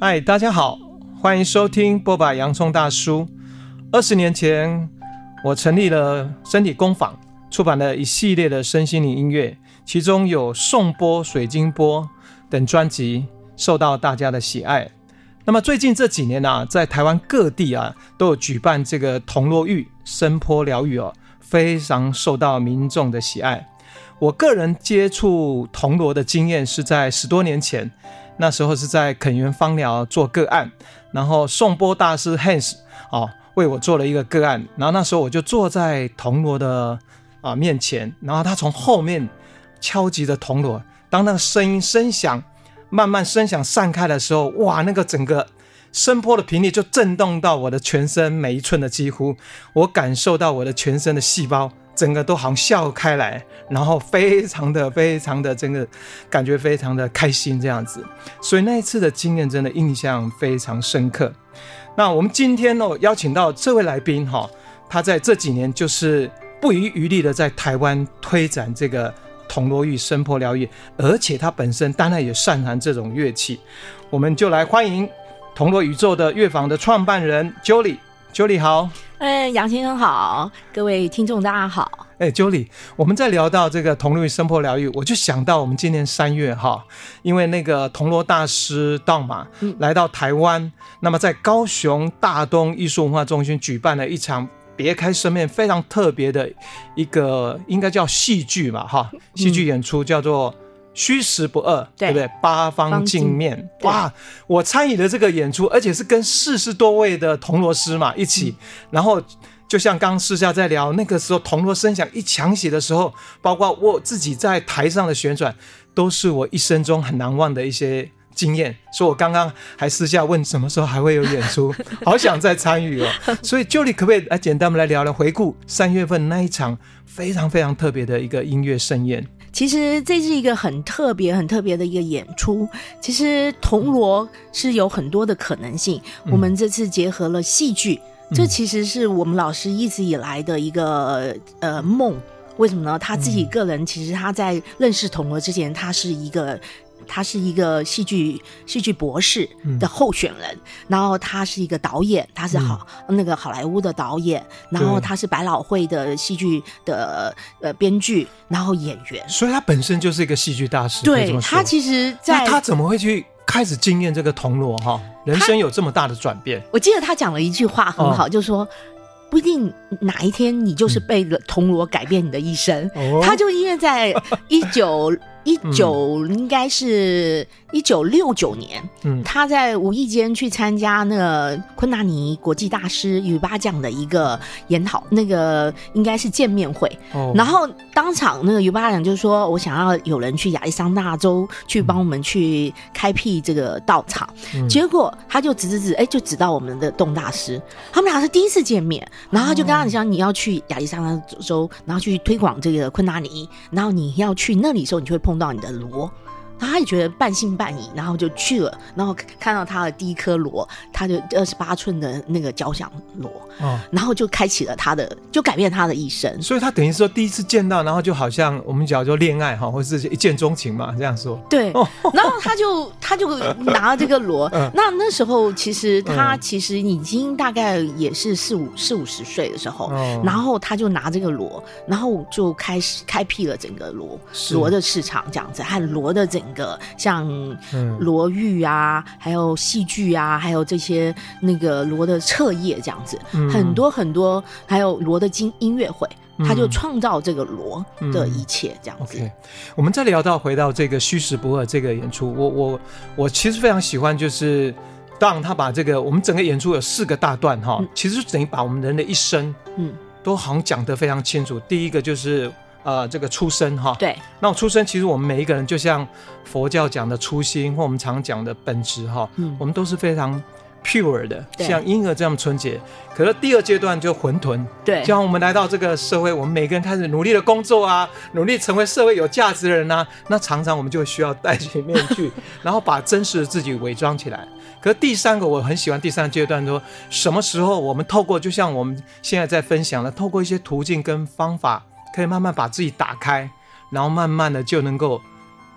嗨，大家好，欢迎收听波把！洋葱大叔。二十年前，我成立了身体工坊，出版了一系列的身心灵音乐，其中有颂钵、水晶钵等专辑，受到大家的喜爱。那么最近这几年呢、啊，在台湾各地啊，都有举办这个铜锣浴声波疗愈哦，非常受到民众的喜爱。我个人接触铜锣的经验是在十多年前，那时候是在肯园芳疗做个案，然后颂钵大师 Hans 哦为我做了一个个案，然后那时候我就坐在铜锣的啊面前，然后他从后面敲击着铜锣，当那个声音声响慢慢声响散开的时候，哇，那个整个声波的频率就震动到我的全身每一寸的肌肤，我感受到我的全身的细胞。整个都好像笑开来，然后非常的非常的真的感觉非常的开心这样子，所以那一次的经验真的印象非常深刻。那我们今天呢，邀请到这位来宾哈，他在这几年就是不遗余力的在台湾推展这个铜锣玉声波疗愈，而且他本身当然也擅长这种乐器，我们就来欢迎铜锣宇宙的乐坊的创办人 Jolie，Jolie 好。哎，杨先生好，各位听众大家好。哎，Jolie，我们在聊到这个铜锣浴声波疗愈，我就想到我们今年三月哈，因为那个铜锣大师道马来到台湾，嗯、那么在高雄大东艺术文化中心举办了一场别开生面非常特别的一个，应该叫戏剧嘛哈，戏剧演出叫做。虚实不二，对，对不对？八方镜面，哇！我参与了这个演出，而且是跟四十多位的铜锣师嘛一起。嗯、然后，就像刚私下在聊，那个时候铜锣声响一响起的时候，包括我自己在台上的旋转，都是我一生中很难忘的一些经验。所以我刚刚还私下问什么时候还会有演出，好想再参与哦。所以，Jolie 可不可以来简单我们来聊聊回顾三月份那一场非常非常特别的一个音乐盛宴？其实这是一个很特别、很特别的一个演出。其实铜锣是有很多的可能性。嗯、我们这次结合了戏剧，嗯、这其实是我们老师一直以来的一个呃梦。为什么呢？他自己个人其实他在认识铜锣之前，他是一个。他是一个戏剧戏剧博士的候选人，嗯、然后他是一个导演，他是好、嗯、那个好莱坞的导演，然后他是百老汇的戏剧的呃编剧，然后演员，所以他本身就是一个戏剧大师。对，他其实在，在他怎么会去开始经验这个铜锣哈？人生有这么大的转变？我记得他讲了一句话很好，哦、就是说不一定哪一天你就是被铜锣改变你的一生。嗯、他就因为在 一九。一九应该是一九六九年，嗯，他在无意间去参加那个昆达尼国际大师雨巴奖的一个研讨，那个应该是见面会，哦，然后当场那个雨巴奖就说我想要有人去亚利桑那州去帮我们去开辟这个道场，嗯，结果他就指指指，哎，就指到我们的洞大师，他们俩是第一次见面，然后他就跟他讲你要去亚利桑那州，然后去推广这个昆达尼，然后你要去那里的时候，你就会碰到你的锣。他也觉得半信半疑，然后就去了，然后看到他的第一颗螺，他就二十八寸的那个交响螺，哦，然后就开启了他的，就改变他的一生。所以他等于说第一次见到，然后就好像我们讲说恋爱哈，或者是一见钟情嘛，这样说。对，哦、然后他就 他就拿了这个螺，嗯、那那时候其实他其实已经大概也是四五四五十岁的时候，嗯、然后他就拿这个螺，然后就开始开辟了整个螺螺的市场，这样子，还有螺的整。个像罗玉啊，嗯、还有戏剧啊，还有这些那个罗的彻夜这样子，嗯、很多很多，还有罗的金音乐会，嗯、他就创造这个罗的一切这样子。我们再聊到回到这个虚实不二这个演出，我我我其实非常喜欢，就是当他把这个我们整个演出有四个大段哈，嗯、其实就等于把我们人的一生嗯都好像讲得非常清楚。第一个就是。呃，这个出生哈，对，那我出生其实我们每一个人就像佛教讲的初心，或我们常讲的本质哈，嗯，我们都是非常 pure 的，对像婴儿这样纯洁。可是第二阶段就混沌，对，就像我们来到这个社会，我们每个人开始努力的工作啊，努力成为社会有价值的人啊，那常常我们就需要戴起面具，然后把真实的自己伪装起来。可是第三个我很喜欢第三阶段说，说什么时候我们透过，就像我们现在在分享的，透过一些途径跟方法。可以慢慢把自己打开，然后慢慢的就能够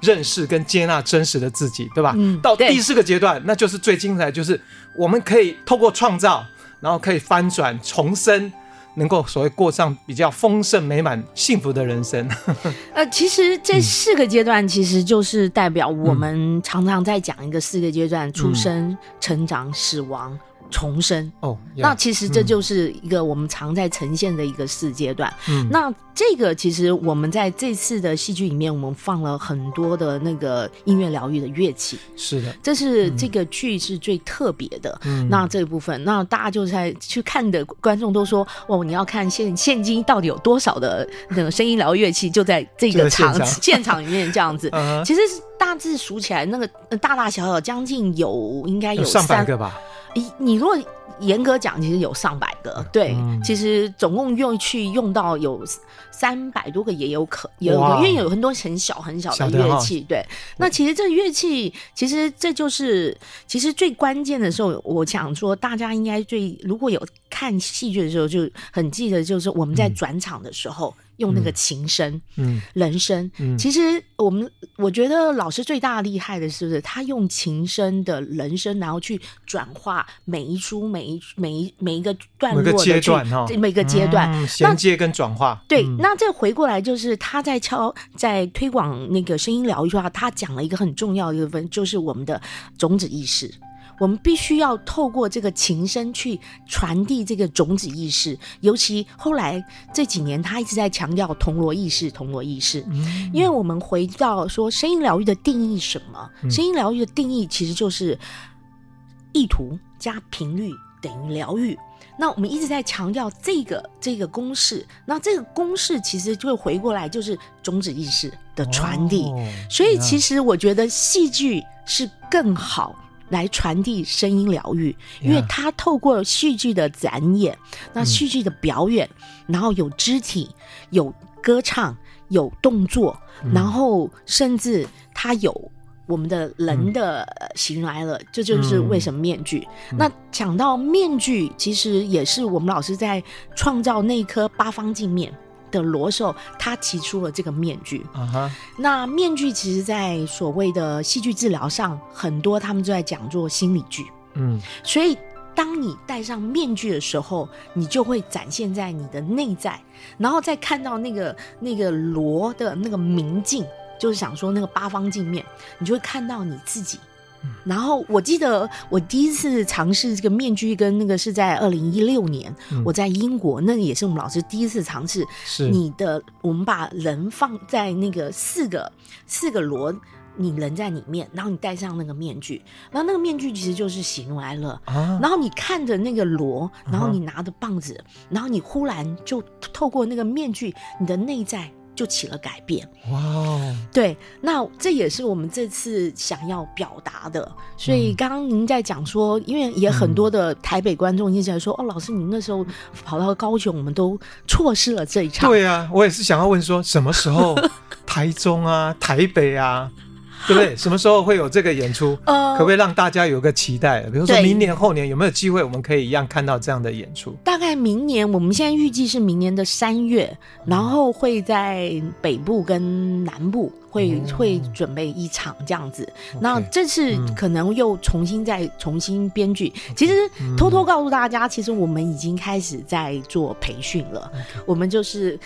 认识跟接纳真实的自己，对吧？嗯，到第四个阶段，那就是最精彩，就是我们可以透过创造，然后可以翻转重生。能够所谓过上比较丰盛、美满、幸福的人生。呃，其实这四个阶段，其实就是代表我们常常在讲一个四个阶段：出生、成长、死亡。重生哦，那其实这就是一个我们常在呈现的一个四阶段。嗯，那这个其实我们在这次的戏剧里面，我们放了很多的那个音乐疗愈的乐器。是的，这是这个剧是最特别的。嗯，那这一部分，那大家就在去看的观众都说，哦，你要看现现今到底有多少的那个声音疗愈乐器，就在这个场现场，里面这样子。其实是大致数起来，那个大大小小将近有应该有上百个吧。你你如果严格讲，其实有上百个，对，嗯、其实总共用去用到有三百多个也有可有，有，因为有很多很小很小的乐器，对。那其实这个乐器，其实这就是其实最关键的时候，我想说，大家应该最如果有看戏剧的时候，就很记得，就是我们在转场的时候。嗯用那个琴声，嗯，人声，嗯，其实我们我觉得老师最大厉害的是不是他用琴声的人声，然后去转化每一出每一每一每一个段落的阶段哈，每个阶段。衔接跟转化。对，那这回过来就是他在敲在推广那个声音疗愈的话，他讲了一个很重要的一个部分，就是我们的种子意识。我们必须要透过这个琴声去传递这个种子意识，尤其后来这几年，他一直在强调铜锣意识，铜锣意识。嗯，因为我们回到说声音疗愈的定义什么？声音疗愈的定义其实就是意图加频率等于疗愈。那我们一直在强调这个这个公式，那这个公式其实就回过来就是种子意识的传递。哦，所以其实我觉得戏剧是更好。来传递声音疗愈，因为他透过戏剧的展演，那戏剧的表演，然后有肢体、有歌唱、有动作，然后甚至他有我们的人的形来了，这就是为什么面具。那讲到面具，其实也是我们老师在创造那颗八方镜面。的罗寿，他提出了这个面具。Uh huh. 那面具其实，在所谓的戏剧治疗上，很多他们都在讲做心理剧。嗯，所以当你戴上面具的时候，你就会展现在你的内在，然后再看到那个那个罗的那个明镜，就是想说那个八方镜面，你就会看到你自己。然后我记得我第一次尝试这个面具，跟那个是在二零一六年，嗯、我在英国，那也是我们老师第一次尝试。是你的，我们把人放在那个四个四个螺，你人在里面，然后你戴上那个面具，然后那个面具其实就是喜怒哀乐。啊、然后你看着那个螺，然后你拿着棒子，啊、然后你忽然就透过那个面具，你的内在。就起了改变哇.对，那这也是我们这次想要表达的。所以刚刚您在讲说，因为也很多的台北观众一直在说：“嗯、哦，老师，您那时候跑到高雄，我们都错失了这一场。”对啊，我也是想要问说，什么时候 台中啊、台北啊？对不对？什么时候会有这个演出？呃，可不可以让大家有个期待？比如说明年、后年有没有机会，我们可以一样看到这样的演出？大概明年，我们现在预计是明年的三月，然后会在北部跟南部会、嗯、会准备一场这样子。那这次可能又重新再重新编剧。嗯、其实偷偷告诉大家，其实我们已经开始在做培训了。我们就是。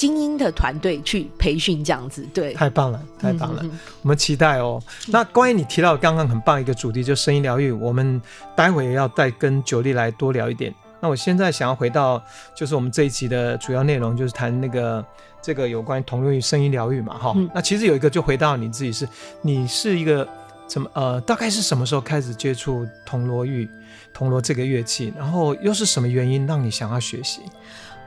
精英的团队去培训这样子，对，太棒了，太棒了，我们期待哦。那关于你提到刚刚很棒一个主题，就声音疗愈，我们待会也要再跟九力来多聊一点。那我现在想要回到，就是我们这一集的主要内容，就是谈那个这个有关铜锣与声音疗愈嘛，哈、嗯。那其实有一个就回到你自己是，你是一个怎么呃，大概是什么时候开始接触铜锣玉铜锣这个乐器，然后又是什么原因让你想要学习？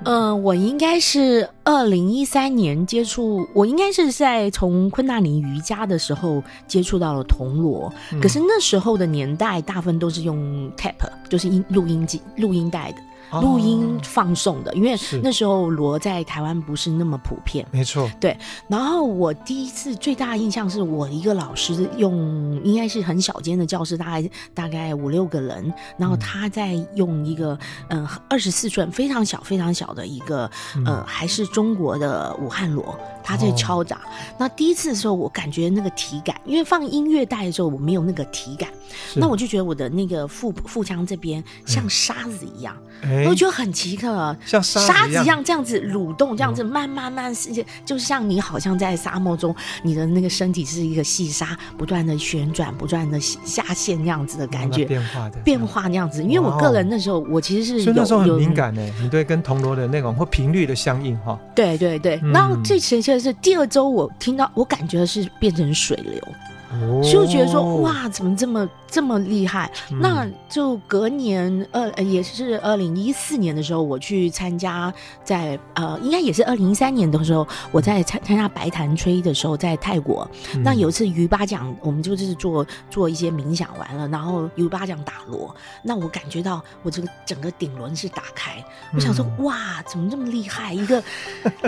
嗯、呃，我应该是二零一三年接触，我应该是在从昆达里瑜伽的时候接触到了铜锣。嗯、可是那时候的年代，大部分都是用 tape，就是音录音机、录音带的。录音放送的，哦、因为那时候锣在台湾不是那么普遍。没错，对。然后我第一次最大的印象是我一个老师用，应该是很小间的教室，大概大概五六个人，然后他在用一个嗯二十四寸非常小非常小的一个呃还是中国的武汉锣，他在敲打。哦、那第一次的时候，我感觉那个体感，因为放音乐带的时候我没有那个体感，那我就觉得我的那个腹腹腔这边像沙子一样。我觉得很奇特，像沙子一样这样子蠕动，这样子慢慢慢，是就像你好像在沙漠中，你的那个身体是一个细沙，不断的旋转，不断的下陷那样子的感觉，变化的变化那样子。因为我个人那时候我其实是有，那时候很敏感呢，你对跟铜锣的那种或频率的相应哈。对对对，然后最神奇的是第二周我听到，我感觉是变成水流。就觉得说哇，怎么这么这么厉害？嗯、那就隔年二也是二零一四年的时候，我去参加在呃，应该也是二零一三年的时候，我在参参加白檀吹的时候，在泰国。嗯、那有一次鱼巴讲，我们就是做做一些冥想完了，然后鱼巴讲打锣，那我感觉到我这个整个顶轮是打开，我想说、嗯、哇，怎么这么厉害？一个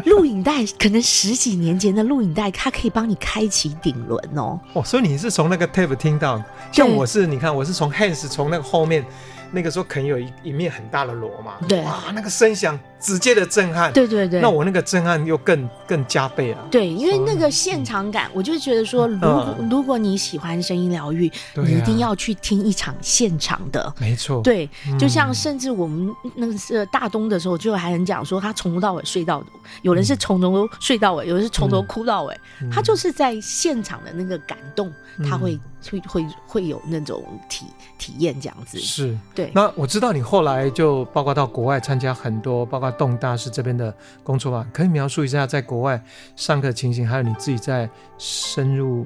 录影带，可能十几年前的录影带，它可以帮你开启顶轮哦。哦所以你是从那个 tape 听到，像我是，你看我是从 hands 从那个后面，那个时候可能有一一面很大的锣嘛，对，哇，那个声响。直接的震撼，对对对，那我那个震撼又更更加倍了。对，因为那个现场感，我就觉得说，如果如果你喜欢声音疗愈，你一定要去听一场现场的。没错，对，就像甚至我们那个是大东的时候，就还能讲说，他从头到尾睡到，有人是从头睡到尾，有人是从头哭到尾，他就是在现场的那个感动，他会会会会有那种体体验这样子。是，对。那我知道你后来就包括到国外参加很多，包括。动大师这边的工作吧，可以描述一下在国外上课情形，还有你自己在深入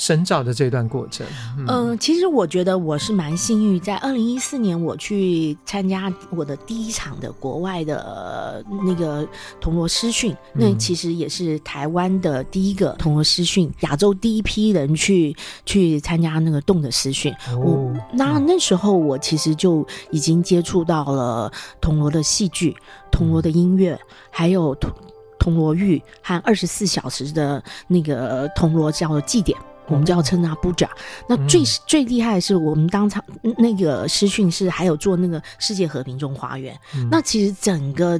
深造的这段过程。嗯、呃，其实我觉得我是蛮幸运，在二零一四年我去参加我的第一场的国外的那个铜锣师训，那其实也是台湾的第一个铜锣师训，亚洲第一批人去去参加那个动的师训。哦，那那时候我其实就已经接触到了铜锣的戏剧。铜锣的音乐，还有铜铜锣浴和二十四小时的那个铜锣叫做祭典，我们就要称它布扎。那最最厉害的是，我们当场那个师训是还有做那个世界和平中花园。那其实整个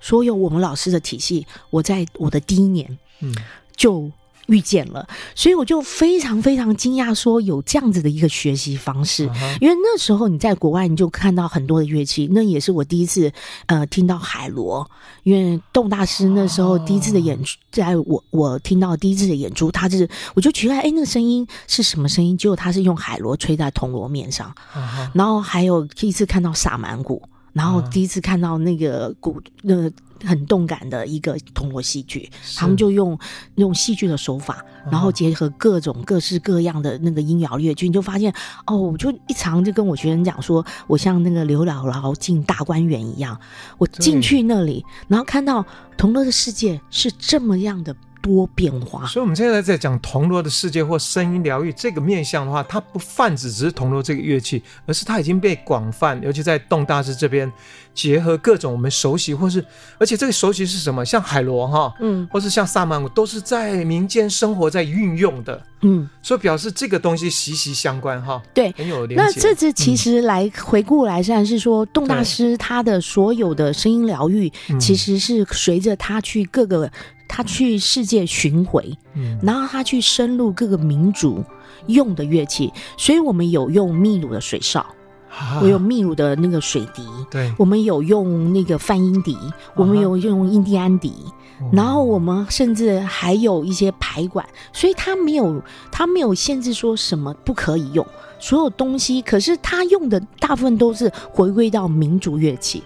所有我们老师的体系，我在我的第一年，嗯，就。遇见了，所以我就非常非常惊讶，说有这样子的一个学习方式。Uh huh. 因为那时候你在国外，你就看到很多的乐器，那也是我第一次呃听到海螺。因为栋大师那时候第一次的演出，在我我听到第一次的演出，他就是我就觉得哎，那个声音是什么声音？结果他是用海螺吹在铜锣面上，uh huh. 然后还有第一次看到萨满鼓，然后第一次看到那个古那个。很动感的一个铜锣戏剧，他们就用用戏剧的手法，然后结合各种各式各样的那个音摇乐剧，你就发现哦，我就一常就跟我学生讲说，我像那个刘姥姥进大观园一样，我进去那里，然后看到铜锣的世界是这么样的。多变化，所以我们现在在讲铜锣的世界或声音疗愈这个面向的话，它不泛指只是铜锣这个乐器，而是它已经被广泛，尤其在洞大师这边结合各种我们熟悉，或是而且这个熟悉是什么？像海螺哈，嗯，或是像萨满舞，都是在民间生活在运用的，嗯，所以表示这个东西息息相关哈，对，很有连结。那这次其实来回顾来算是说，洞大师他的所有的声音疗愈，其实是随着他去各个。他去世界巡回，嗯，然后他去深入各个民族用的乐器，所以我们有用秘鲁的水哨，啊、我有秘鲁的那个水笛，对，我们有用那个泛音笛，啊、我们有用印第安笛，啊、然后我们甚至还有一些排管，所以它没有它没有限制说什么不可以用，所有东西，可是他用的大部分都是回归到民族乐器。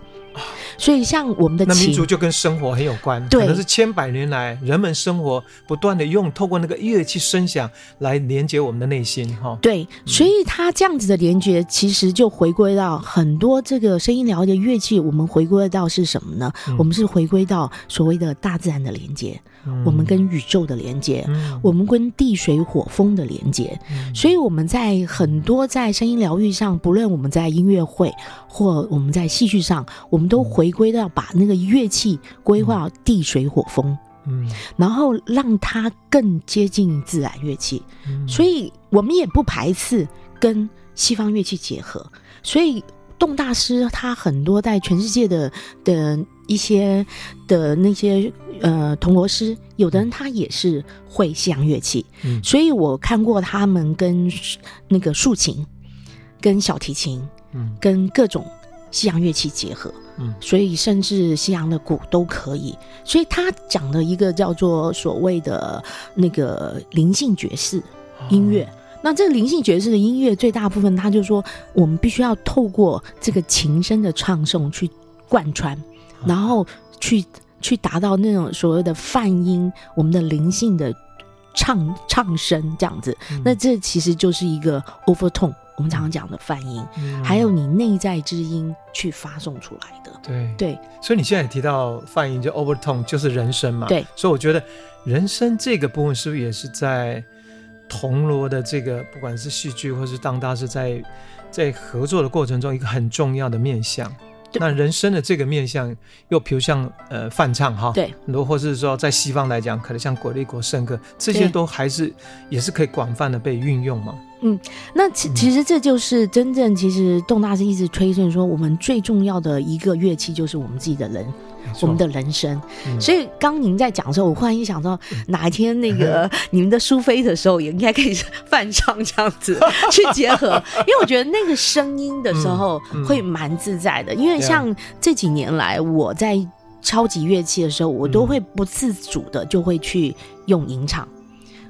所以，像我们的那民族就跟生活很有关，对可能是千百年来人们生活不断的用透过那个乐器声响来连接我们的内心，哈。对，所以它这样子的连接，其实就回归到很多这个声音疗愈的乐器，我们回归到是什么呢？嗯、我们是回归到所谓的大自然的连接。嗯、我们跟宇宙的连接，嗯、我们跟地水火风的连接。嗯、所以我们在很多在声音疗愈上，不论我们在音乐会或我们在戏剧上，我们都回归到把那个乐器规划到地水火风。嗯，然后让它更接近自然乐器，嗯、所以我们也不排斥跟西方乐器结合。所以动大师他很多在全世界的的一些的那些呃铜锣师，有的人他也是会西洋乐器，嗯、所以我看过他们跟那个竖琴、跟小提琴、嗯，跟各种西洋乐器结合。嗯，所以甚至西洋的鼓都可以。所以他讲的一个叫做所谓的那个灵性爵士音乐。哦、那这个灵性爵士的音乐最大部分，他就说我们必须要透过这个琴声的唱诵去贯穿，然后去去达到那种所谓的泛音，我们的灵性的唱唱声这样子。嗯、那这其实就是一个 overtone。我们常常讲的泛音，嗯、还有你内在之音去发送出来的，对对。所以你现在也提到泛音，就 overtone，就是人声嘛。对。所以我觉得人声这个部分是不是也是在铜锣的这个，不管是戏剧或是当大师在在合作的过程中，一个很重要的面向。那人生的这个面向，又比如像呃泛唱哈，对，很多或是说在西方来讲，可能像国立国圣歌，这些都还是也是可以广泛的被运用嘛。嗯，那其其实这就是真正其实动大师一直推荐说，我们最重要的一个乐器就是我们自己的人。我们的人生，嗯、所以刚您在讲的时候，我忽然一想到，哪一天那个 你们的苏菲的时候，也应该可以泛唱这样子 去结合，因为我觉得那个声音的时候会蛮自在的。因为像这几年来，我在超级乐器的时候，我都会不自主的就会去用吟唱。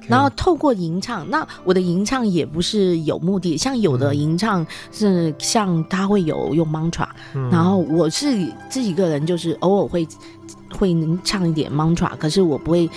然后透过吟唱，那我的吟唱也不是有目的，像有的吟唱是像他会有用 mantra，嗯，然后我是自己个人就是偶尔会会能唱一点 mantra，可是我不会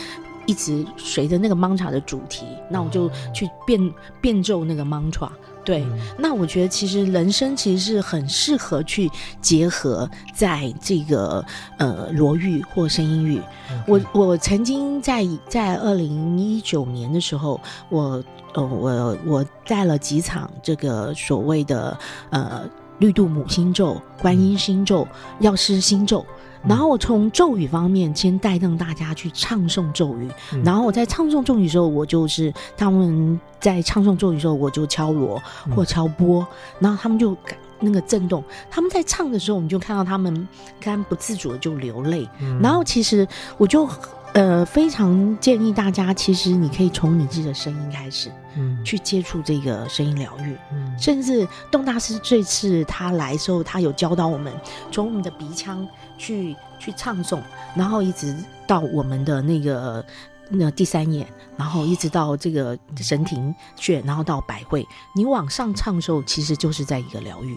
一直随着那个 mantra 的主题，那我就去变变奏那个 mantra。对，嗯、那我觉得其实人生其实是很适合去结合在这个呃罗玉或声音域。我我曾经在在二零一九年的时候，我呃我我带了几场这个所谓的呃绿度母心咒、观音心咒、药师心咒。然后我从咒语方面先带动大家去唱诵咒语，嗯、然后我在唱诵咒语的时候，我就是他们在唱诵咒语的时候，我就敲锣或敲钵，嗯、然后他们就那个震动。他们在唱的时候，我们就看到他们刚不自主的就流泪。嗯、然后其实我就呃非常建议大家，其实你可以从你自己的声音开始，嗯，去接触这个声音疗愈，嗯，甚至动大师这次他来的时候，他有教导我们从我们的鼻腔。去去唱诵，然后一直到我们的那个那第三眼，然后一直到这个神庭穴，然后到百会。你往上唱的时候，其实就是在一个疗愈。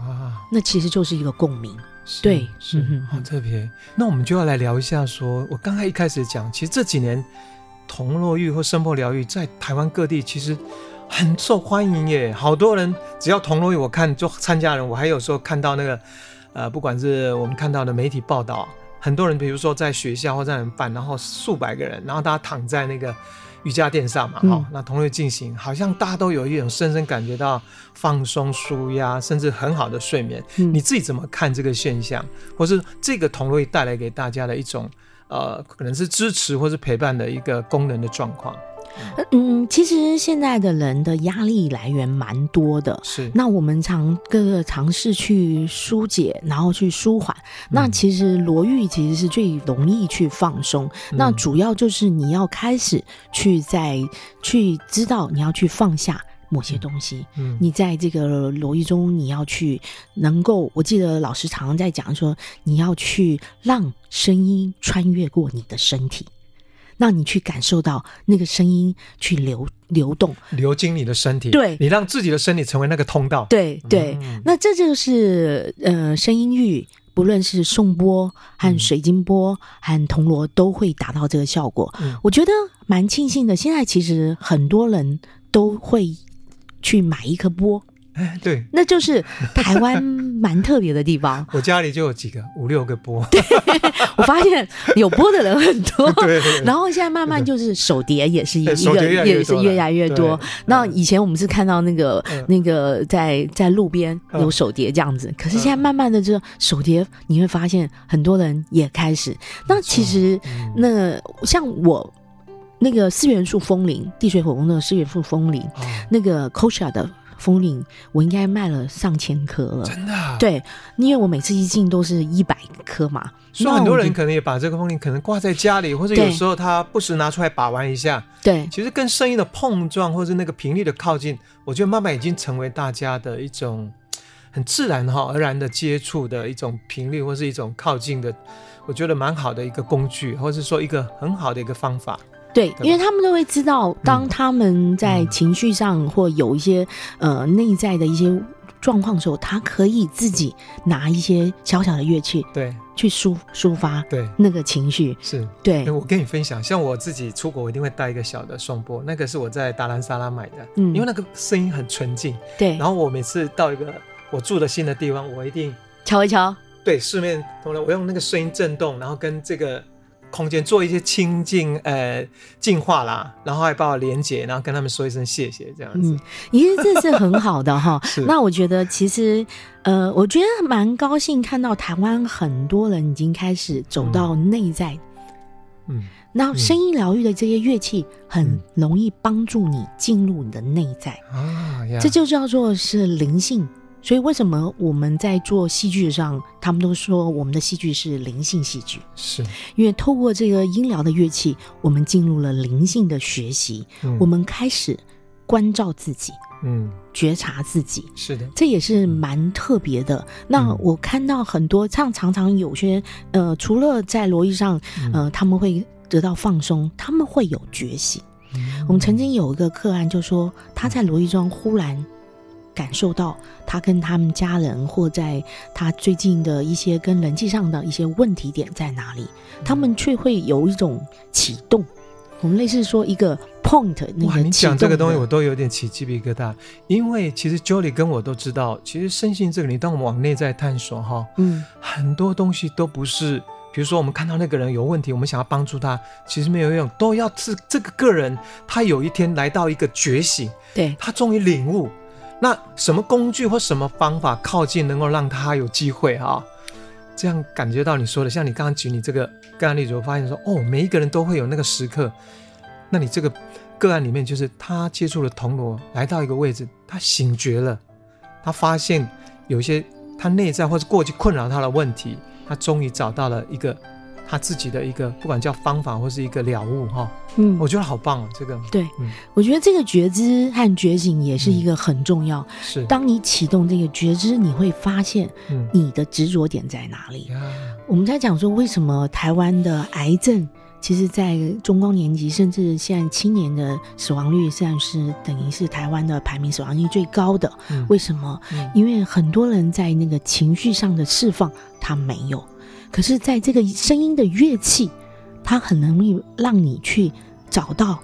哇，那其实就是一个共鸣。是对，是很特别。那我们就要来聊一下说，说我刚才一开始讲，其实这几年铜锣浴或声波疗愈在台湾各地其实很受欢迎耶。好多人只要铜锣浴，我看就参加人，我还有时候看到那个。呃，不管是我们看到的媒体报道，很多人，比如说在学校或在人办，然后数百个人，然后大家躺在那个瑜伽垫上嘛，哈、嗯哦，那同时进行，好像大家都有一种深深感觉到放松、舒压，甚至很好的睡眠。嗯、你自己怎么看这个现象，或是这个同类带来给大家的一种呃，可能是支持或是陪伴的一个功能的状况？嗯，其实现在的人的压力来源蛮多的，是。那我们常各个尝试去疏解，然后去舒缓。嗯、那其实罗玉其实是最容易去放松。嗯、那主要就是你要开始去在去知道你要去放下某些东西。嗯，你在这个锣域中，你要去能够，我记得老师常常在讲说，你要去让声音穿越过你的身体。让你去感受到那个声音去流流动，流经你的身体。对，你让自己的身体成为那个通道。对对，嗯、那这就是呃，声音域，不论是颂钵和水晶钵和铜锣，都会达到这个效果。嗯、我觉得蛮庆幸的。现在其实很多人都会去买一颗钵。哎，对，那就是台湾蛮特别的地方。我家里就有几个五六个波，对，我发现有波的人很多。然后现在慢慢就是手碟也是一个，也是越来越多。那以前我们是看到那个那个在在路边有手碟这样子，可是现在慢慢的这手碟你会发现很多人也开始。那其实那像我。那个四元素风铃，地水火风的四元素风铃，哦、那个 Kosha 的风铃，我应该卖了上千颗了。真的、啊？对，因为我每次一进都是一百颗嘛。所以很多人可能也把这个风铃可能挂在家里，或者有时候他不时拿出来把玩一下。对，其实跟声音的碰撞，或者那个频率的靠近，我觉得慢慢已经成为大家的一种很自然哈而然的接触的一种频率，或是一种靠近的，我觉得蛮好的一个工具，或者是说一个很好的一个方法。对，因为他们都会知道，当他们在情绪上或有一些、嗯、呃内在的一些状况的时候，他可以自己拿一些小小的乐器，对，去抒抒发对那个情绪。是，对。我跟你分享，像我自己出国，我一定会带一个小的颂钵，那个是我在达兰萨拉买的，嗯，因为那个声音很纯净。对。然后我每次到一个我住的新的地方，我一定敲一敲。对，四面同仁，我用那个声音震动，然后跟这个。空间做一些清净呃净化啦，然后还帮我连接，然后跟他们说一声谢谢这样子。嗯，其实这是很好的哈。那我觉得其实呃，我觉得蛮高兴看到台湾很多人已经开始走到内在。嗯。那声音疗愈的这些乐器很容易帮助你进入你的内在啊，这就叫做是灵性。所以，为什么我们在做戏剧上，他们都说我们的戏剧是灵性戏剧？是因为透过这个音疗的乐器，我们进入了灵性的学习，嗯、我们开始关照自己，嗯，觉察自己。是的，这也是蛮特别的。那我看到很多，唱常常有些呃，除了在罗艺上，呃，他们会得到放松，他们会有觉醒。嗯、我们曾经有一个个案，就说他在罗艺庄忽然。感受到他跟他们家人，或在他最近的一些跟人际上的一些问题点在哪里，他们却会有一种启动。我们类似说一个 point 那个。哇，你讲这个东西我都有点起鸡皮疙瘩，因为其实 Jolie 跟我都知道，其实身心这个，你当我们往内在探索哈，嗯，很多东西都不是，比如说我们看到那个人有问题，我们想要帮助他，其实没有用，都要是这个个人他有一天来到一个觉醒，对，他终于领悟。那什么工具或什么方法靠近，能够让他有机会哈？这样感觉到你说的，像你刚刚举你这个个案例子，我发现说哦，每一个人都会有那个时刻。那你这个个案里面，就是他接触了铜锣，来到一个位置，他醒觉了，他发现有一些他内在或者过去困扰他的问题，他终于找到了一个。他自己的一个不管叫方法或是一个了悟哈，嗯，我觉得好棒啊，这个对，嗯，我觉得这个觉知和觉醒也是一个很重要。是，当你启动这个觉知，你会发现，你的执着点在哪里？我们在讲说，为什么台湾的癌症，其实，在中高年级甚至现在青年的死亡率，算是等于是台湾的排名死亡率最高的。为什么？因为很多人在那个情绪上的释放，他没有。可是，在这个声音的乐器，它很容易让你去找到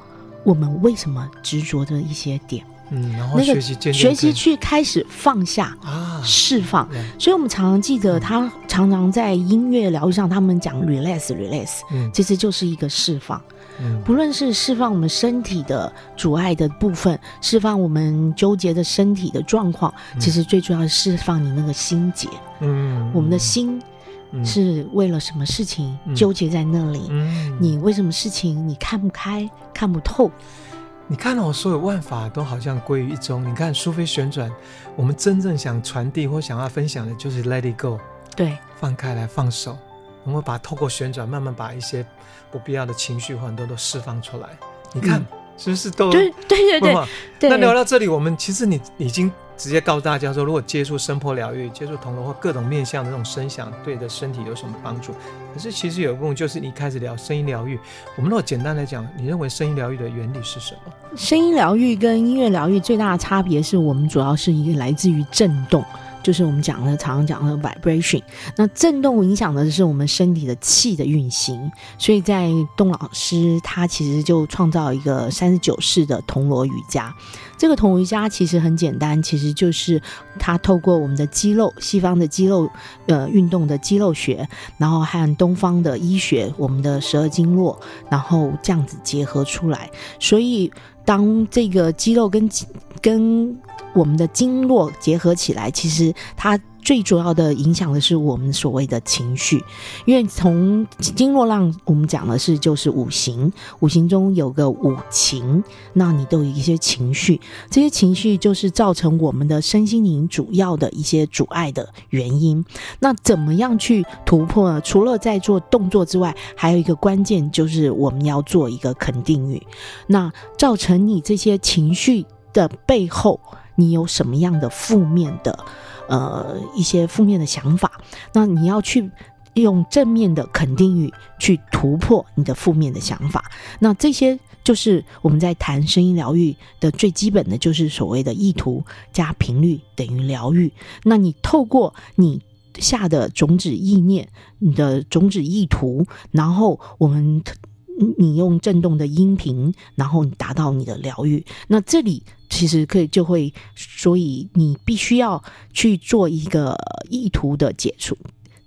我们为什么执着的一些点。嗯，然后学习学习去开始放下啊，释放。所以，我们常常记得，他常常在音乐疗愈上，他们讲 release，release，嗯，其实就是一个释放。嗯，不论是释放我们身体的阻碍的部分，释放我们纠结的身体的状况，其实最重要的是释放你那个心结。嗯，我们的心。是为了什么事情纠结在那里？嗯，你为什么事情你看不开、看不透？你看到我所有万法都好像归于一中。你看苏菲旋转，我们真正想传递或想要分享的就是 Let it go，对，放开来，放手。我们把透过旋转，慢慢把一些不必要的情绪很多都释放出来。你看，嗯、是不是都对对对对？那聊到这里，我们其实你已经。直接告诉大家说，如果接触声波疗愈、接触铜锣或各种面向的这种声响，对的身体有什么帮助？可是其实有一部分就是你开始聊声音疗愈。我们如果简单来讲，你认为声音疗愈的原理是什么？声音疗愈跟音乐疗愈最大的差别是我们主要是一个来自于震动，就是我们讲的常常讲的 vibration。那震动影响的是我们身体的气的运行，所以在董老师他其实就创造一个三十九式的铜锣瑜伽。这个铜锣瑜伽其实很简单，其实就是它透过我们的肌肉，西方的肌肉呃运动的肌肉学，然后和东方的医学，我们的十二经络，然后这样子结合出来。所以当这个肌肉跟跟我们的经络结合起来，其实它。最主要的影响的是我们所谓的情绪，因为从经络浪我们讲的是就是五行，五行中有个五情，那你都有一些情绪，这些情绪就是造成我们的身心灵主要的一些阻碍的原因。那怎么样去突破呢？除了在做动作之外，还有一个关键就是我们要做一个肯定语。那造成你这些情绪的背后，你有什么样的负面的？呃，一些负面的想法，那你要去用正面的肯定语去突破你的负面的想法。那这些就是我们在谈声音疗愈的最基本的就是所谓的意图加频率等于疗愈。那你透过你下的种子意念，你的种子意图，然后我们。你用震动的音频，然后你达到你的疗愈。那这里其实可以就会，所以你必须要去做一个意图的解除，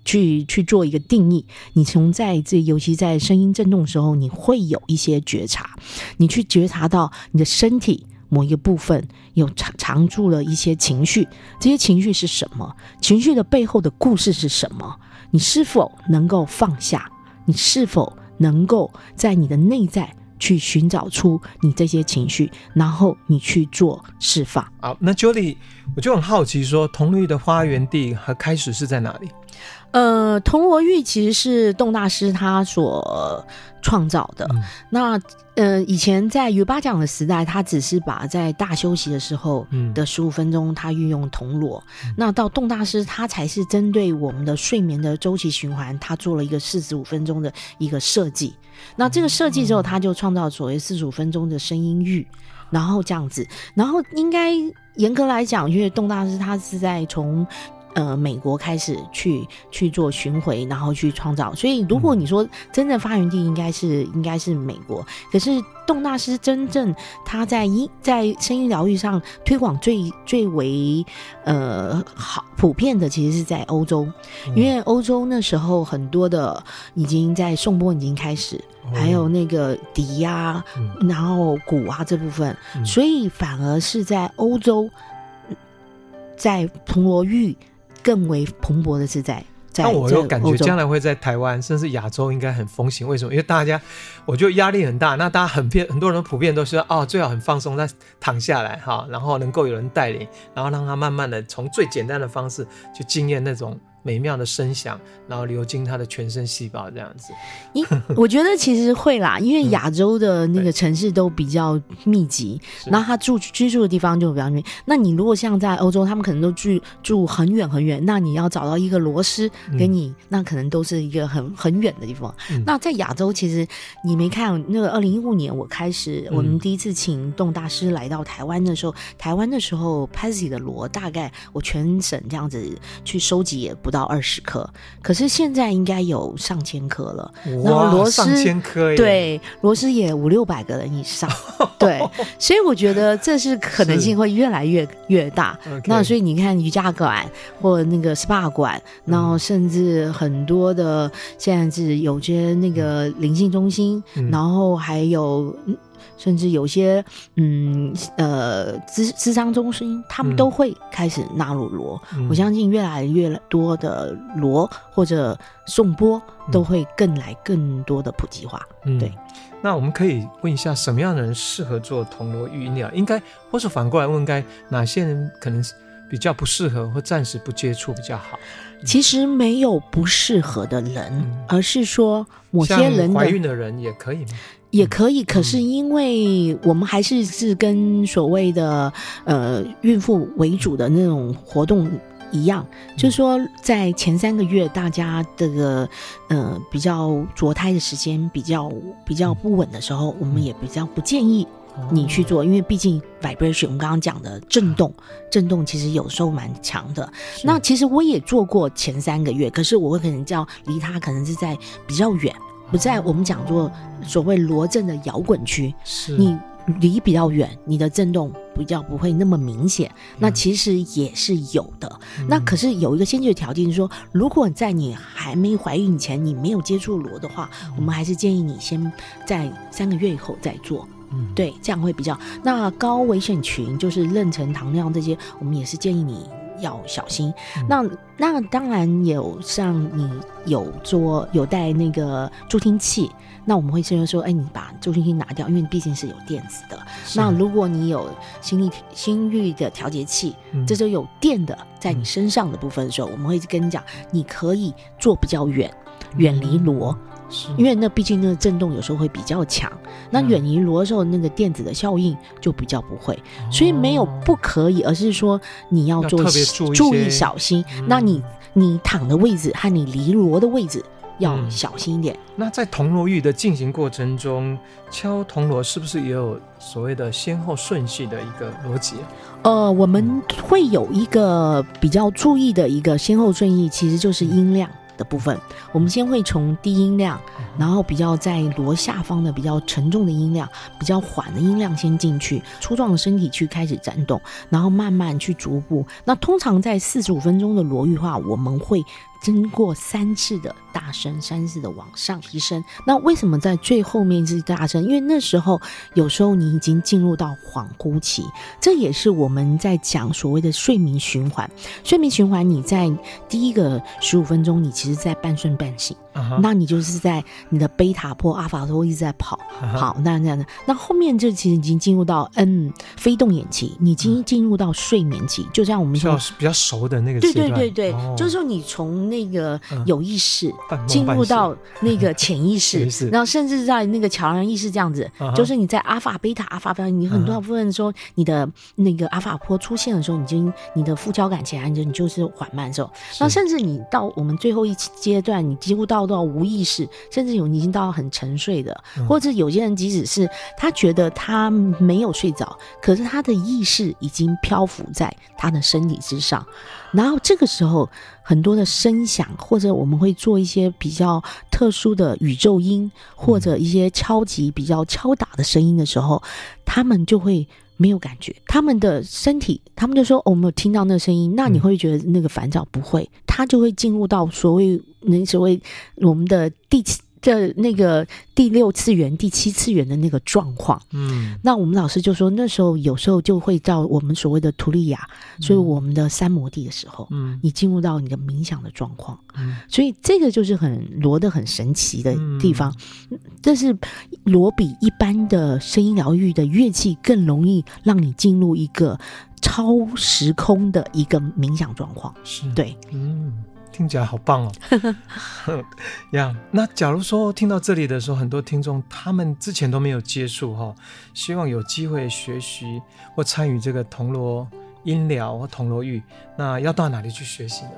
去去做一个定义。你从在这，尤其在声音震动的时候，你会有一些觉察，你去觉察到你的身体某一个部分有藏藏住了一些情绪，这些情绪是什么？情绪的背后的故事是什么？你是否能够放下？你是否？能够在你的内在去寻找出你这些情绪，然后你去做释放。好，那 Judy，我就很好奇说，说铜锣的花园地和开始是在哪里？呃，铜锣浴其实是洞大师他所创造的。嗯、那呃，以前在瑜巴讲的时代，他只是把在大休息的时候的十五分钟，他运用铜锣。嗯、那到洞大师，他才是针对我们的睡眠的周期循环，他做了一个四十五分钟的一个设计。那这个设计之后，他就创造所谓四十五分钟的声音浴，然后这样子。然后应该严格来讲，因为洞大师他是在从。呃，美国开始去去做巡回，然后去创造。所以，如果你说真正发源地应该是、嗯、应该是美国，可是洞大师真正他在音在声音疗愈上推广最最为呃好普遍的，其实是在欧洲，嗯、因为欧洲那时候很多的已经在颂钵已经开始，哦、还有那个笛呀、啊，嗯、然后鼓啊这部分，嗯、所以反而是在欧洲，在铜锣浴。更为蓬勃的是在，在但我又感觉将来会在台湾，甚至亚洲应该很风行。为什么？因为大家，我觉得压力很大。那大家很遍，很多人普遍都说，哦，最好很放松，再躺下来哈，然后能够有人带领，然后让他慢慢的从最简单的方式去经验那种。美妙的声响，然后流经他的全身细胞，这样子。咦，我觉得其实会啦，因为亚洲的那个城市都比较密集，嗯、然后他住居住的地方就比较密。那你如果像在欧洲，他们可能都住住很远很远，那你要找到一个螺丝给你，嗯、那可能都是一个很很远的地方。嗯、那在亚洲，其实你没看那个二零一五年，我开始、嗯、我们第一次请洞大师来到台湾的时候，台湾的时候 Patti 的螺大概我全省这样子去收集也不到。到二十颗，可是现在应该有上千颗了。哇，然后螺丝上千颗，对，螺丝也五六百个人以上。对，所以我觉得这是可能性会越来越越大。那所以你看瑜伽馆或那个 SPA 馆，然后甚至很多的现在是有些那个灵性中心，嗯、然后还有。甚至有些嗯呃咨咨商中心，他们都会开始纳入锣。嗯、我相信越来越多的锣或者颂钵都会更来更多的普及化。嗯、对，那我们可以问一下，什么样的人适合做铜锣玉鸟？应该，或是反过来问，该哪些人可能比较不适合，或暂时不接触比较好？其实没有不适合的人，嗯、而是说某些人怀孕的人也可以吗？也可以，可是因为我们还是是跟所谓的呃孕妇为主的那种活动一样，就是说在前三个月，大家这个呃比较着胎的时间比较比较不稳的时候，我们也比较不建议你去做，因为毕竟 vibration 我们刚刚讲的震动，震动其实有时候蛮强的。那其实我也做过前三个月，可是我会可能叫离他可能是在比较远。不在我们讲做所谓罗阵的摇滚区，是你离比较远，你的震动比较不会那么明显。那其实也是有的。嗯、那可是有一个先决条件是说，如果在你还没怀孕以前，你没有接触罗的话，嗯、我们还是建议你先在三个月以后再做。嗯，对，这样会比较。那高危险群就是妊娠糖尿这些，我们也是建议你要小心。嗯、那那当然有像你有做有带那个助听器，那我们会先说，哎，你把助听器拿掉，因为毕竟是有电子的。那如果你有心率心率的调节器，嗯、这就有电的在你身上的部分的时候，嗯、我们会跟你讲，你可以坐比较远，远离锣。因为那毕竟那个震动有时候会比较强，那远离锣的时候，那个电子的效应就比较不会，嗯、所以没有不可以，而是说你要做要注，注意小心。嗯、那你你躺的位置和你离锣的位置要小心一点。嗯、那在铜锣浴的进行过程中，敲铜锣是不是也有所谓的先后顺序的一个逻辑？呃，我们会有一个比较注意的一个先后顺序，其实就是音量。的部分，我们先会从低音量，然后比较在锣下方的比较沉重的音量，比较缓的音量先进去，粗壮的身体去开始颤动，然后慢慢去逐步。那通常在四十五分钟的锣玉话，我们会。经过三次的大升，三次的往上提升。那为什么在最后面是大升？因为那时候有时候你已经进入到恍惚期，这也是我们在讲所谓的睡眠循环。睡眠循环，你在第一个十五分钟，你其实在半睡半醒。那你就是在你的贝塔波、阿法波一直在跑，好，那这样的，那后面这其实已经进入到嗯非动眼期，你已经进入到睡眠期，就像我们说比较熟的那个，对对对对，就是说你从那个有意识进入到那个潜意识，然后甚至在那个桥梁意识这样子，就是你在阿法、贝塔、阿法波，你很多部分说你的那个阿法波出现的时候，你经你的副交感起来，你就你就是缓慢的时候，那甚至你到我们最后一阶段，你几乎到。到无意识，甚至有已经到很沉睡的，或者有些人即使是他觉得他没有睡着，可是他的意识已经漂浮在他的身体之上。然后这个时候，很多的声响，或者我们会做一些比较特殊的宇宙音，或者一些敲击比较敲打的声音的时候，他们就会。没有感觉，他们的身体，他们就说：“哦，我没有听到那个声音。”那你会觉得那个烦躁？不会，他就会进入到所谓那所谓我们的第七。的那个第六次元、第七次元的那个状况，嗯，那我们老师就说，那时候有时候就会到我们所谓的图利亚，嗯、所以我们的三摩地的时候，嗯，你进入到你的冥想的状况，嗯，所以这个就是很罗的很神奇的地方，嗯、这是罗比一般的声音疗愈的乐器更容易让你进入一个超时空的一个冥想状况，是。对，嗯。听起来好棒哦！呀，yeah, 那假如说听到这里的时候，很多听众他们之前都没有接触哈，希望有机会学习或参与这个铜锣。音疗和铜锣浴，那要到哪里去学习呢？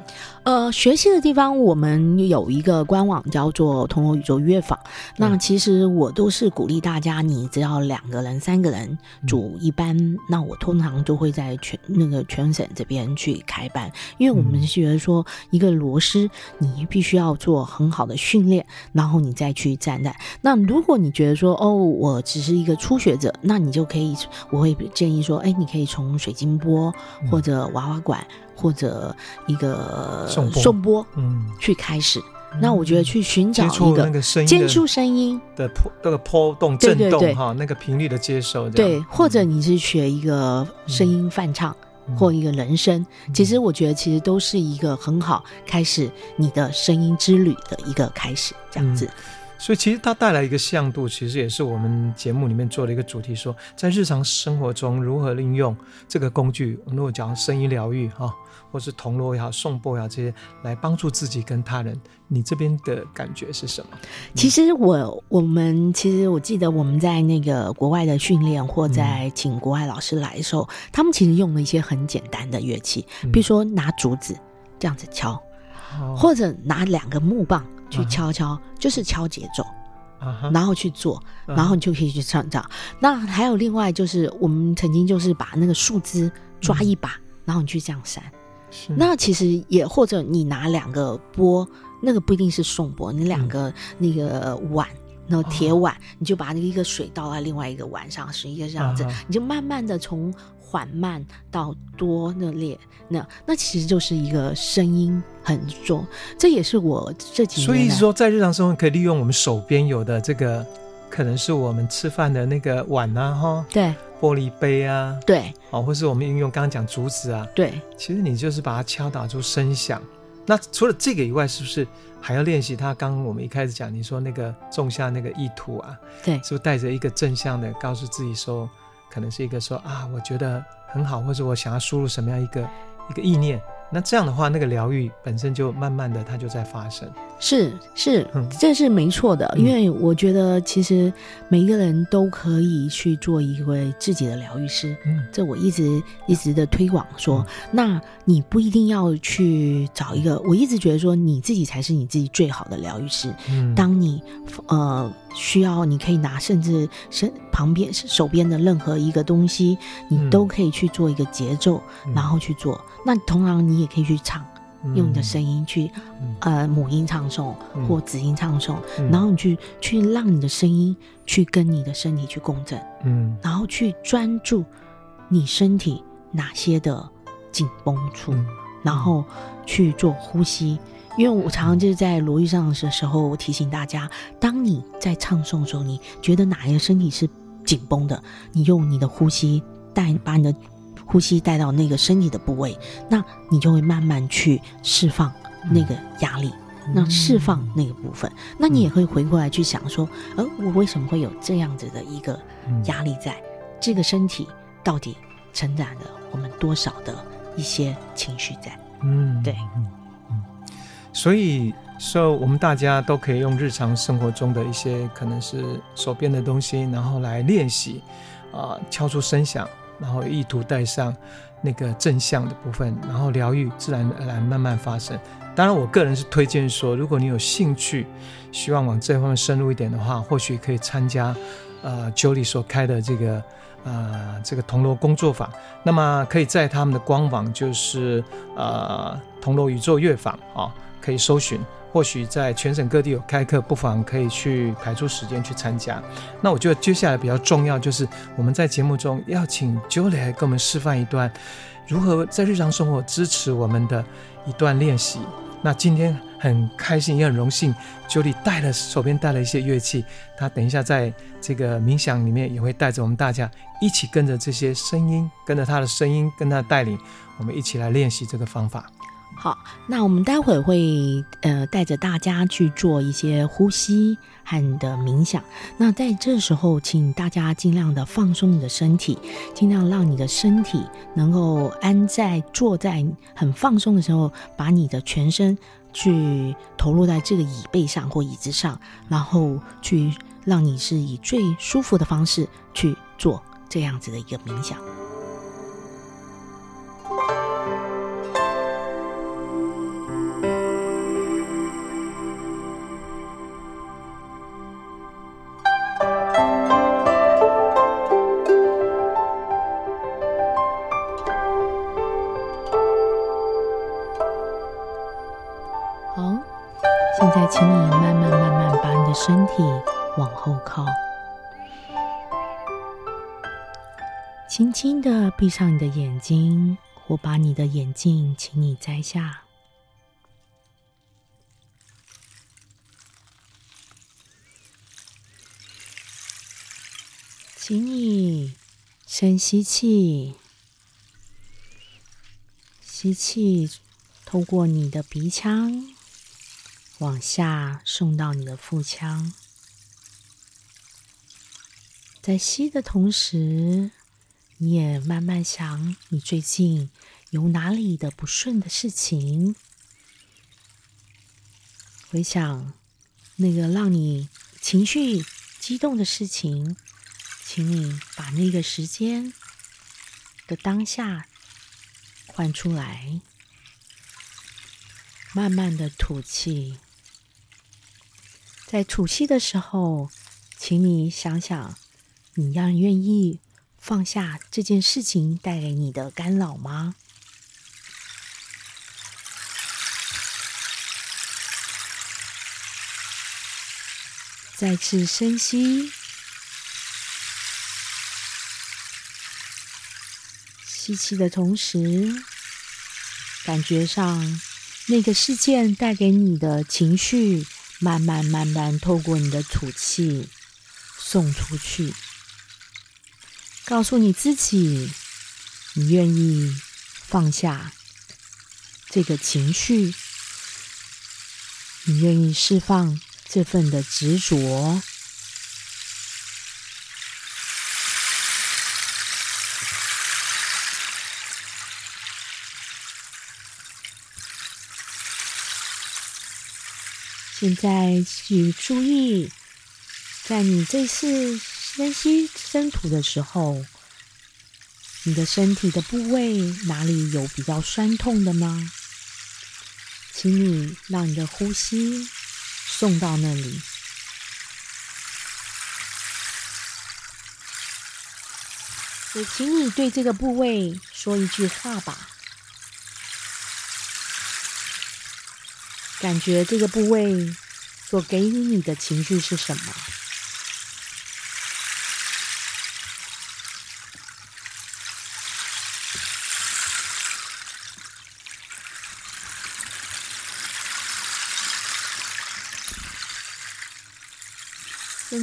呃，学习的地方我们有一个官网叫做铜锣宇宙乐坊。那其实我都是鼓励大家，你只要两个人、三个人组一班，嗯、那我通常都会在全那个全省这边去开班，因为我们觉得说，一个螺丝你必须要做很好的训练，然后你再去站在。那如果你觉得说，哦，我只是一个初学者，那你就可以，我会建议说，哎，你可以从水晶钵。或者娃娃馆，或者一个颂钵，嗯，去开始。那我觉得去寻找一个接触声音的波，那个波动震动哈，那个频率的接收。对，或者你是学一个声音泛唱，或一个人声，其实我觉得其实都是一个很好开始你的声音之旅的一个开始，这样子。所以其实它带来一个向度，其实也是我们节目里面做的一个主题，说在日常生活中如何利用这个工具。如果讲声音疗愈哈，或是铜锣也好、颂钵也好这些，来帮助自己跟他人，你这边的感觉是什么？其实我我们其实我记得我们在那个国外的训练，或在请国外老师来的时候，嗯、他们其实用了一些很简单的乐器，比如说拿竹子这样子敲，嗯、或者拿两个木棒。去敲敲，就是敲节奏，然后去做，然后你就可以去唱唱。那还有另外就是，我们曾经就是把那个树枝抓一把，然后你去这样扇。那其实也或者你拿两个钵，那个不一定是颂钵，你两个那个碗，然后铁碗，你就把那一个水倒在另外一个碗上，是一个这样子，你就慢慢的从缓慢到多热烈，那那其实就是一个声音很重，这也是我这几年。所以说，在日常生活可以利用我们手边有的这个，可能是我们吃饭的那个碗啊，哈，对，玻璃杯啊，对，哦，或是我们运用刚刚讲竹子啊，对，其实你就是把它敲打出声响。那除了这个以外，是不是还要练习？他刚刚我们一开始讲，你说那个种下那个意图啊，对，是不是带着一个正向的，告诉自己说，可能是一个说啊，我觉得很好，或者我想要输入什么样一个一个意念？那这样的话，那个疗愈本身就慢慢的它就在发生。是是，这是没错的，嗯，因为我觉得其实每一个人都可以去做一位自己的疗愈师。嗯，这我一直一直的推广说，嗯，那你不一定要去找一个，我一直觉得说你自己才是你自己最好的疗愈师。嗯，当你呃。需要你可以拿，甚至身旁边手边的任何一个东西，你都可以去做一个节奏，嗯、然后去做。那同样你也可以去唱，嗯、用你的声音去，嗯、呃，母音唱诵或子音唱诵，嗯、然后你去去让你的声音去跟你的身体去共振，嗯，然后去专注你身体哪些的紧绷处，嗯、然后去做呼吸。因为我常常就是在罗玉上的时候，我提醒大家，当你在唱诵的时候，你觉得哪一个身体是紧绷的，你用你的呼吸带，把你的呼吸带到那个身体的部位，那你就会慢慢去释放那个压力，那释放那个部分，那你也会回过来去想说，呃，我为什么会有这样子的一个压力在？这个身体到底承载了我们多少的一些情绪在？嗯，对。嗯所以说，我们大家都可以用日常生活中的一些可能是手边的东西，然后来练习，啊、呃，敲出声响，然后意图带上那个正向的部分，然后疗愈自然而然慢慢发生。当然，我个人是推荐说，如果你有兴趣，希望往这方面深入一点的话，或许可以参加呃 Jolie 所开的这个呃这个铜锣工作坊。那么可以在他们的官网，就是呃铜锣宇宙乐坊啊。哦可以搜寻，或许在全省各地有开课，不妨可以去排出时间去参加。那我觉得接下来比较重要就是我们在节目中要请 Jolie 来给我们示范一段如何在日常生活支持我们的一段练习。那今天很开心也很荣幸，Julie 带了手边带了一些乐器，他等一下在这个冥想里面也会带着我们大家一起跟着这些声音，跟着他的声音，跟他的带领，我们一起来练习这个方法。好，那我们待会会呃带着大家去做一些呼吸和你的冥想。那在这时候，请大家尽量的放松你的身体，尽量让你的身体能够安在坐在很放松的时候，把你的全身去投入在这个椅背上或椅子上，然后去让你是以最舒服的方式去做这样子的一个冥想。的闭上你的眼睛，或把你的眼镜，请你摘下。请你深吸气，吸气，透过你的鼻腔往下送到你的腹腔，在吸的同时。你也慢慢想，你最近有哪里的不顺的事情？回想那个让你情绪激动的事情，请你把那个时间的当下换出来，慢慢的吐气。在吐气的时候，请你想想，你要愿意。放下这件事情带给你的干扰吗？再次深吸，吸气的同时，感觉上那个事件带给你的情绪，慢慢慢慢透过你的吐气送出去。告诉你自己，你愿意放下这个情绪，你愿意释放这份的执着。现在请注意，在你这次。深吸深吐的时候，你的身体的部位哪里有比较酸痛的吗？请你让你的呼吸送到那里。也请你对这个部位说一句话吧。感觉这个部位所给予你的情绪是什么？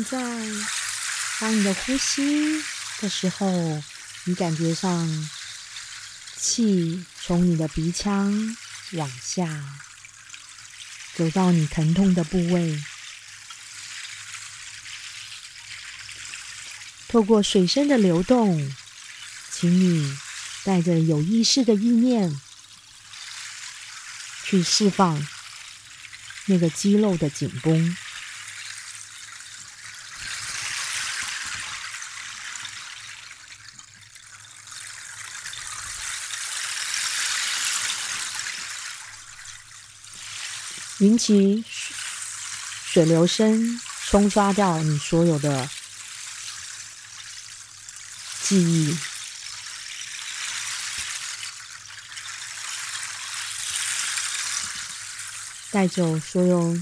在，当你的呼吸的时候，你感觉上气从你的鼻腔往下走到你疼痛的部位，透过水声的流动，请你带着有意识的意念去释放那个肌肉的紧绷。引起水流声，冲刷掉你所有的记忆，带走所有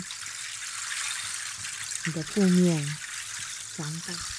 你的负面想法。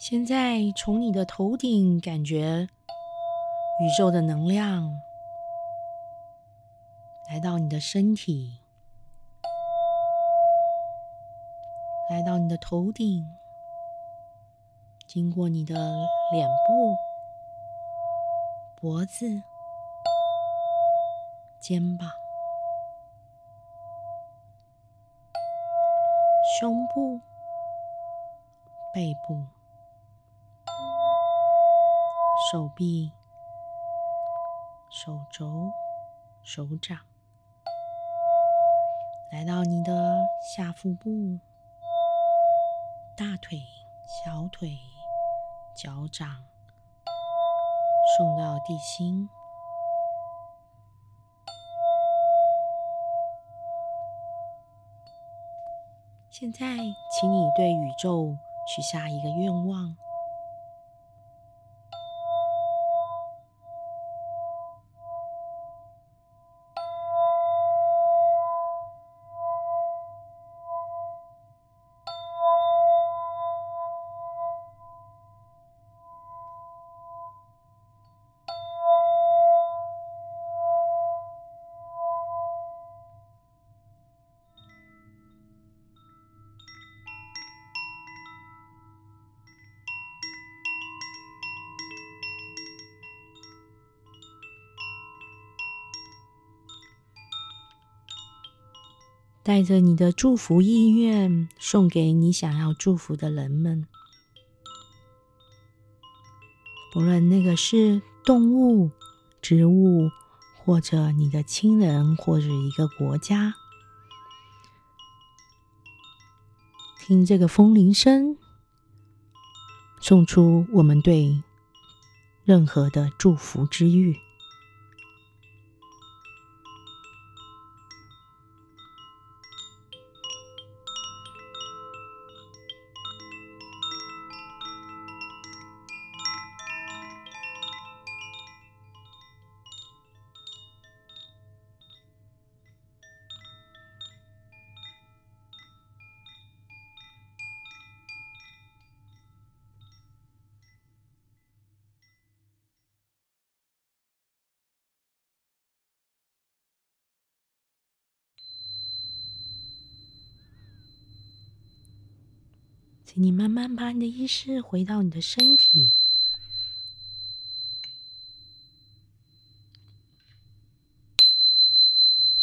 现在从你的头顶感觉宇宙的能量来到你的身体，来到你的头顶，经过你的脸部、脖子、肩膀、胸部、背部。手臂、手肘、手掌，来到你的下腹部、大腿、小腿、脚掌，送到地心。现在，请你对宇宙许下一个愿望。带着你的祝福意愿，送给你想要祝福的人们，不论那个是动物、植物，或者你的亲人，或者一个国家。听这个风铃声，送出我们对任何的祝福之语。你慢慢把你的意识回到你的身体，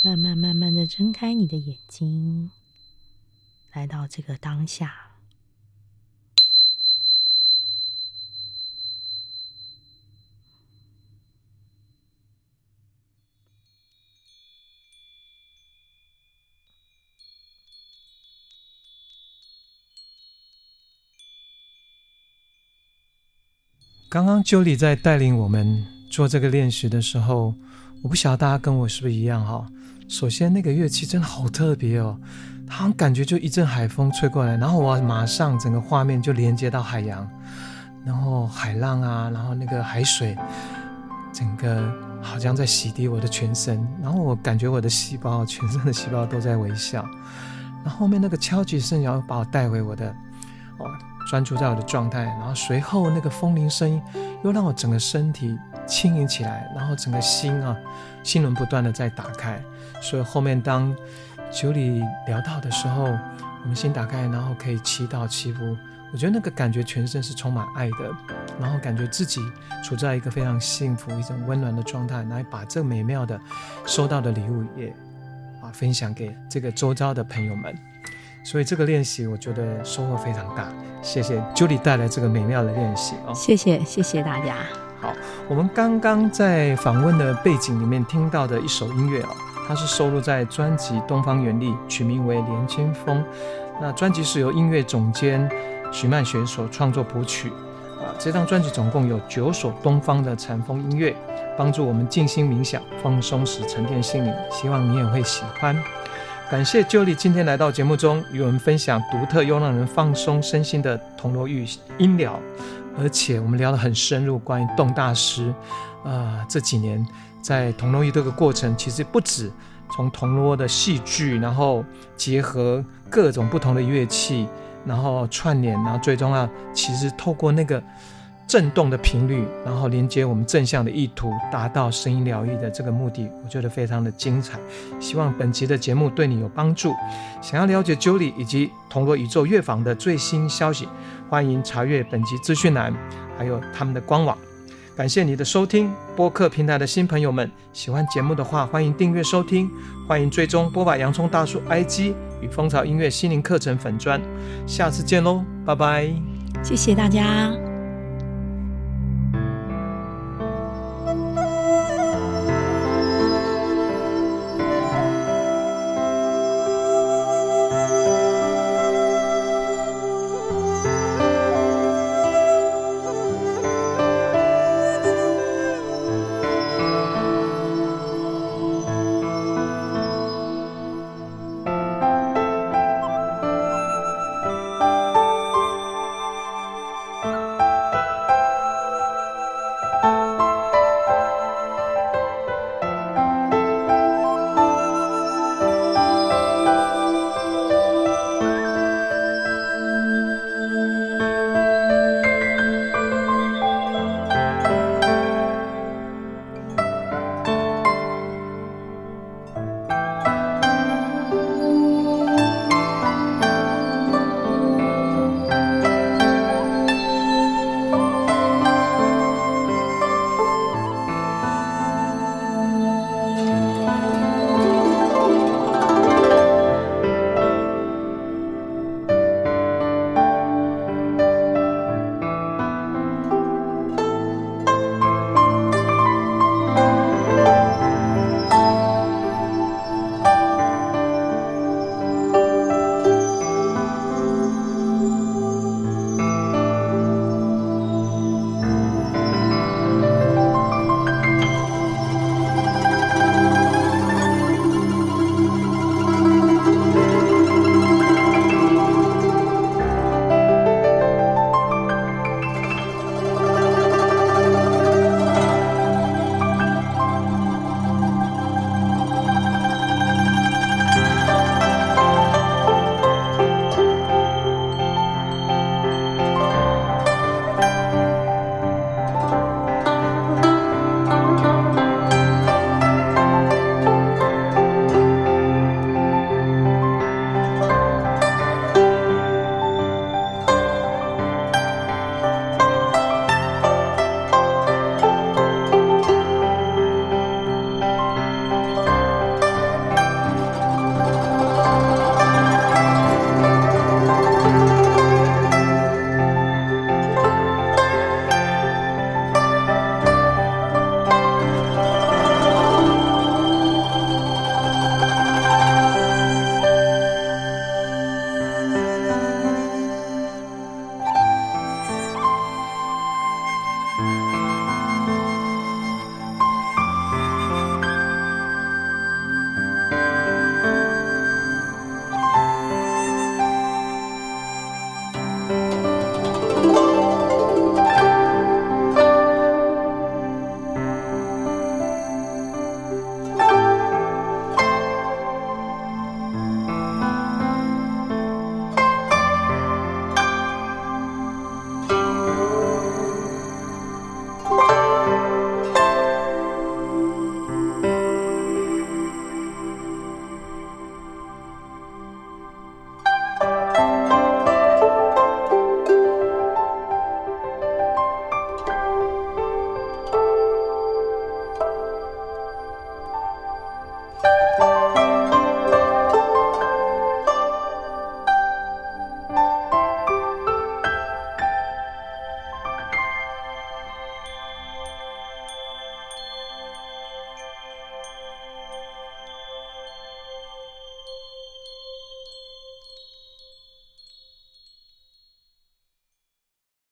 慢慢慢慢的睁开你的眼睛，来到这个当下。刚刚 Julie 在带领我们做这个练习的时候，我不晓得大家跟我是不是一样哈。首先，那个乐器真的好特别哦，它感觉就一阵海风吹过来，然后我马上整个画面就连接到海洋，然后海浪啊，然后那个海水，整个好像在洗涤我的全身，然后我感觉我的细胞，全身的细胞都在微笑，然后后面那个敲击声要把我带回我的哦。专注在我的状态，然后随后那个风铃声音又让我整个身体轻盈起来，然后整个心啊，心轮不断的在打开。所以后面当九里聊到的时候，我们心打开，然后可以祈祷祈福。我觉得那个感觉全身是充满爱的，然后感觉自己处在一个非常幸福、一种温暖的状态，来把这美妙的收到的礼物也啊分享给这个周遭的朋友们。所以这个练习，我觉得收获非常大。谢谢 Julie 带来这个美妙的练习哦。谢谢，谢谢大家。好，我们刚刚在访问的背景里面听到的一首音乐哦，它是收录在专辑《东方原力》，取名为《连清风》。那专辑是由音乐总监许曼学所创作谱曲。啊，这张专辑总共有九首东方的禅风音乐，帮助我们静心冥想、放松时沉淀心灵。希望你也会喜欢。感谢 Julie 今天来到节目中，与我们分享独特又让人放松身心的铜锣玉音疗，而且我们聊得很深入，关于洞大师，呃，这几年在铜锣玉这个过程，其实不止从铜锣的戏剧，然后结合各种不同的乐器，然后串联，然后最终啊，其实透过那个。震动的频率，然后连接我们正向的意图，达到声音疗愈的这个目的，我觉得非常的精彩。希望本期的节目对你有帮助。想要了解 Julie 以及铜锣宇宙乐坊的最新消息，欢迎查阅本集资讯栏，还有他们的官网。感谢你的收听，播客平台的新朋友们，喜欢节目的话，欢迎订阅收听，欢迎追踪播把洋葱大叔 IG 与蜂巢音乐心灵课程粉专。下次见喽，拜拜。谢谢大家。